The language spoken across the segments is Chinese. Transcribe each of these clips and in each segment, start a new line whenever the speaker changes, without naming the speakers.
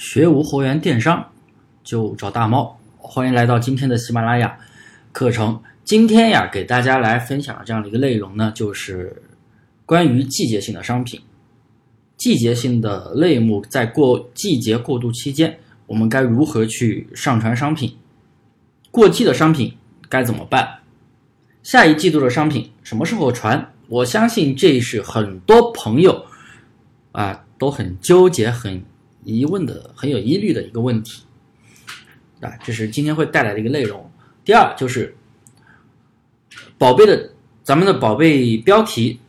学无货源电商就找大猫，欢迎来到今天的喜马拉雅课程。今天呀，给大家来分享这样的一个内容呢，就是关于季节性的商品。季节性的类目在过季节过渡期间，我们该如何去上传商品？过季的商品该怎么办？下一季度的商品什么时候传？我相信这是很多朋友啊都很纠结、很。疑问的很有疑虑的一个问题，啊，这是今天会带来的一个内容。第二就是宝贝的咱们的宝贝标题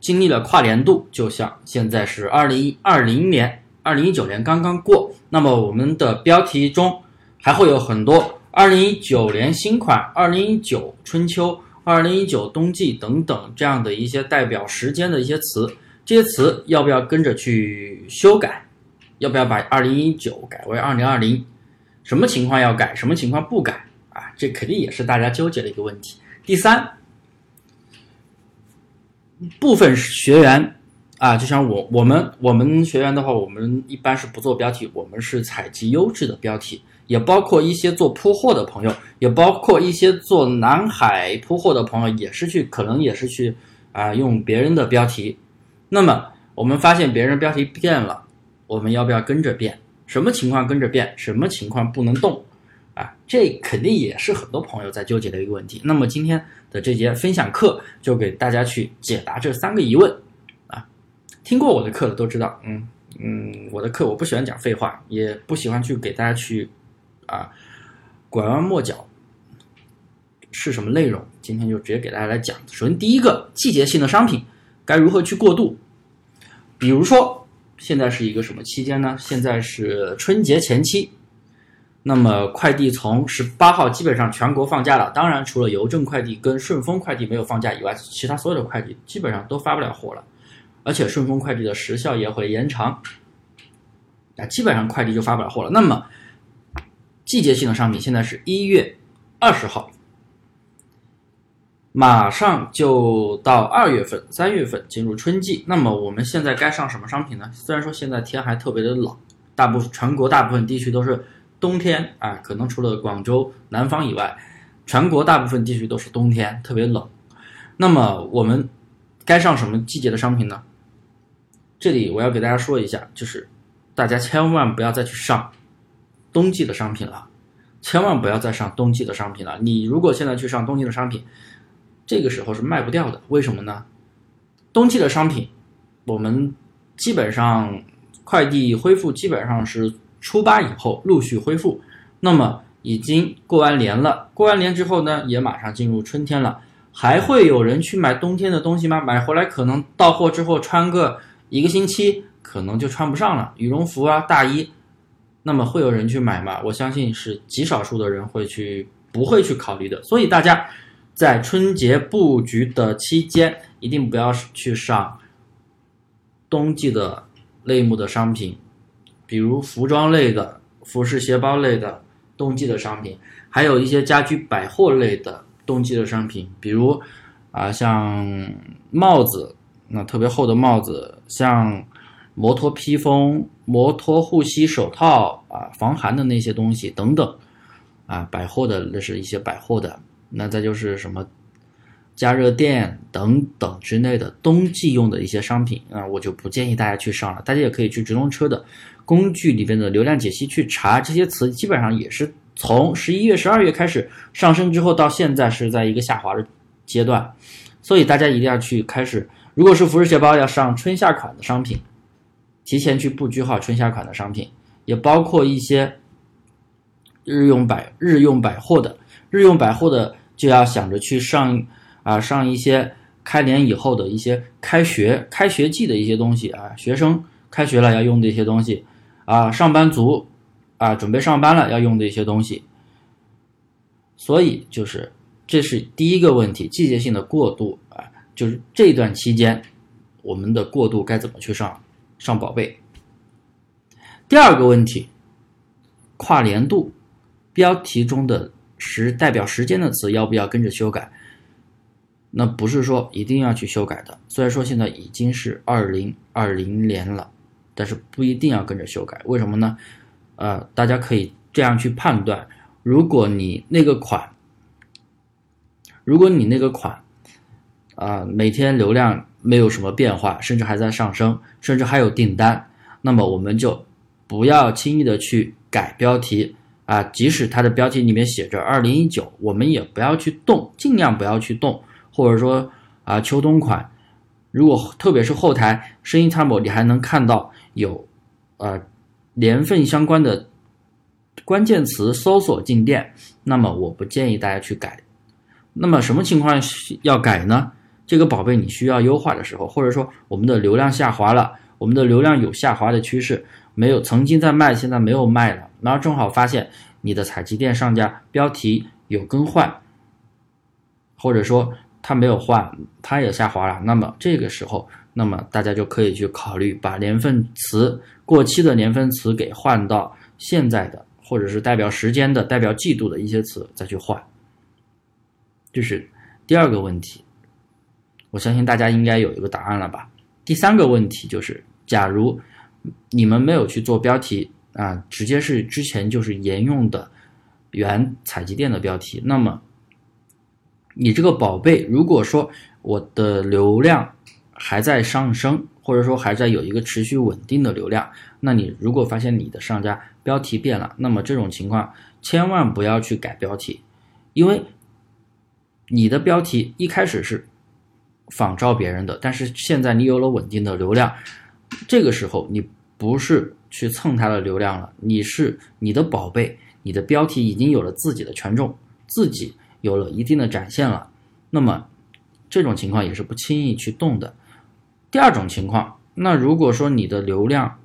经历了跨年度，就像现在是二零二零年、二零一九年刚刚过，那么我们的标题中还会有很多二零一九年新款、二零一九春秋、二零一九冬季等等这样的一些代表时间的一些词，这些词要不要跟着去修改？要不要把二零一九改为二零二零？什么情况要改？什么情况不改？啊，这肯定也是大家纠结的一个问题。第三，部分学员啊，就像我我们我们学员的话，我们一般是不做标题，我们是采集优质的标题，也包括一些做铺货的朋友，也包括一些做南海铺货的朋友，也是去可能也是去啊用别人的标题。那么我们发现别人标题变了。我们要不要跟着变？什么情况跟着变？什么情况不能动？啊，这肯定也是很多朋友在纠结的一个问题。那么今天的这节分享课就给大家去解答这三个疑问。啊，听过我的课的都知道，嗯嗯，我的课我不喜欢讲废话，也不喜欢去给大家去啊拐弯抹角。是什么内容？今天就直接给大家来讲。首先第一个，季节性的商品该如何去过渡？比如说。现在是一个什么期间呢？现在是春节前期，那么快递从十八号基本上全国放假了。当然，除了邮政快递跟顺丰快递没有放假以外，其他所有的快递基本上都发不了货了。而且顺丰快递的时效也会延长，那，基本上快递就发不了货了。那么季节性的商品现在是一月二十号。马上就到二月份、三月份进入春季，那么我们现在该上什么商品呢？虽然说现在天还特别的冷，大部分全国大部分地区都是冬天啊，可能除了广州南方以外，全国大部分地区都是冬天，特别冷。那么我们该上什么季节的商品呢？这里我要给大家说一下，就是大家千万不要再去上冬季的商品了，千万不要再上冬季的商品了。你如果现在去上冬季的商品，这个时候是卖不掉的，为什么呢？冬季的商品，我们基本上快递恢复基本上是初八以后陆续恢复。那么已经过完年了，过完年之后呢，也马上进入春天了，还会有人去买冬天的东西吗？买回来可能到货之后穿个一个星期，可能就穿不上了，羽绒服啊、大衣，那么会有人去买吗？我相信是极少数的人会去，不会去考虑的。所以大家。在春节布局的期间，一定不要去上冬季的类目的商品，比如服装类的、服饰鞋包类的冬季的商品，还有一些家居百货类的冬季的商品，比如啊，像帽子，那特别厚的帽子，像摩托披风、摩托护膝手套啊，防寒的那些东西等等，啊，百货的那是一些百货的。那再就是什么加热垫等等之类的冬季用的一些商品啊，我就不建议大家去上了。大家也可以去直通车的工具里边的流量解析去查这些词，基本上也是从十一月、十二月开始上升之后，到现在是在一个下滑的阶段。所以大家一定要去开始，如果是服饰鞋包要上春夏款的商品，提前去布局好春夏款的商品，也包括一些日用百日用百货的。日用百货的就要想着去上啊上一些开年以后的一些开学开学季的一些东西啊，学生开学了要用的一些东西啊，上班族啊准备上班了要用的一些东西。所以就是这是第一个问题，季节性的过渡啊，就是这段期间我们的过渡该怎么去上上宝贝。第二个问题，跨年度标题中的。时代表时间的词要不要跟着修改？那不是说一定要去修改的。虽然说现在已经是二零二零年了，但是不一定要跟着修改。为什么呢？呃，大家可以这样去判断：如果你那个款，如果你那个款，啊，每天流量没有什么变化，甚至还在上升，甚至还有订单，那么我们就不要轻易的去改标题啊，即使它的标题里面写着二零一九，我们也不要去动，尽量不要去动，或者说啊，秋冬款，如果特别是后台声音参谋，你还能看到有呃年份相关的关键词搜索进店，那么我不建议大家去改。那么什么情况要改呢？这个宝贝你需要优化的时候，或者说我们的流量下滑了，我们的流量有下滑的趋势，没有曾经在卖，现在没有卖了，然后正好发现你的采集店上架标题有更换，或者说它没有换，它也下滑了，那么这个时候，那么大家就可以去考虑把年份词过期的年份词给换到现在的，或者是代表时间的、代表季度的一些词再去换，这是第二个问题。我相信大家应该有一个答案了吧？第三个问题就是，假如你们没有去做标题啊，直接是之前就是沿用的原采集店的标题，那么你这个宝贝，如果说我的流量还在上升，或者说还在有一个持续稳定的流量，那你如果发现你的上家标题变了，那么这种情况千万不要去改标题，因为你的标题一开始是。仿照别人的，但是现在你有了稳定的流量，这个时候你不是去蹭他的流量了，你是你的宝贝，你的标题已经有了自己的权重，自己有了一定的展现了，那么这种情况也是不轻易去动的。第二种情况，那如果说你的流量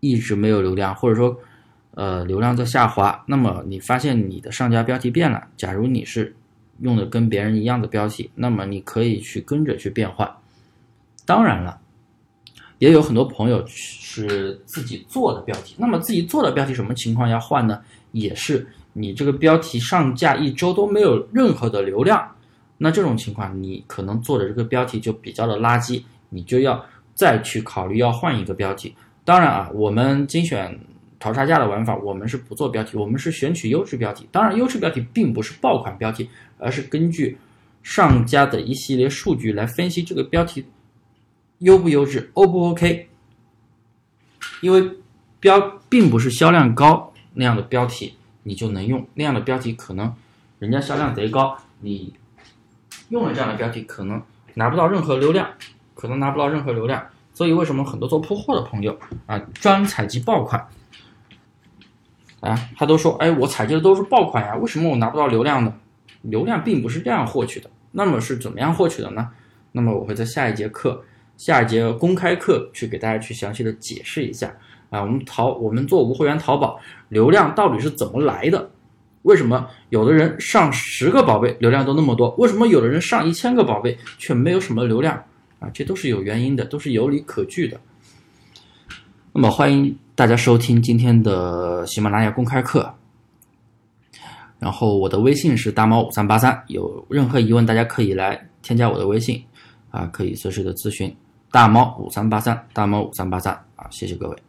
一直没有流量，或者说呃流量在下滑，那么你发现你的上家标题变了，假如你是。用的跟别人一样的标题，那么你可以去跟着去变换。当然了，也有很多朋友是自己做的标题。那么自己做的标题什么情况要换呢？也是你这个标题上架一周都没有任何的流量，那这种情况你可能做的这个标题就比较的垃圾，你就要再去考虑要换一个标题。当然啊，我们精选。淘差价的玩法，我们是不做标题，我们是选取优质标题。当然，优质标题并不是爆款标题，而是根据上家的一系列数据来分析这个标题优不优质，O 不 OK。因为标并不是销量高那样的标题你就能用，那样的标题可能人家销量贼高，你用了这样的标题可能拿不到任何流量，可能拿不到任何流量。所以为什么很多做铺货的朋友啊，专采集爆款？啊，他都说，哎，我采集的都是爆款呀，为什么我拿不到流量呢？流量并不是这样获取的，那么是怎么样获取的呢？那么我会在下一节课、下一节公开课去给大家去详细的解释一下。啊，我们淘，我们做无会员淘宝，流量到底是怎么来的？为什么有的人上十个宝贝流量都那么多？为什么有的人上一千个宝贝却没有什么流量？啊，这都是有原因的，都是有理可据的。那么欢迎。大家收听今天的喜马拉雅公开课，然后我的微信是大猫五三八三，有任何疑问大家可以来添加我的微信，啊，可以随时的咨询大猫五三八三，大猫五三八三，啊，谢谢各位。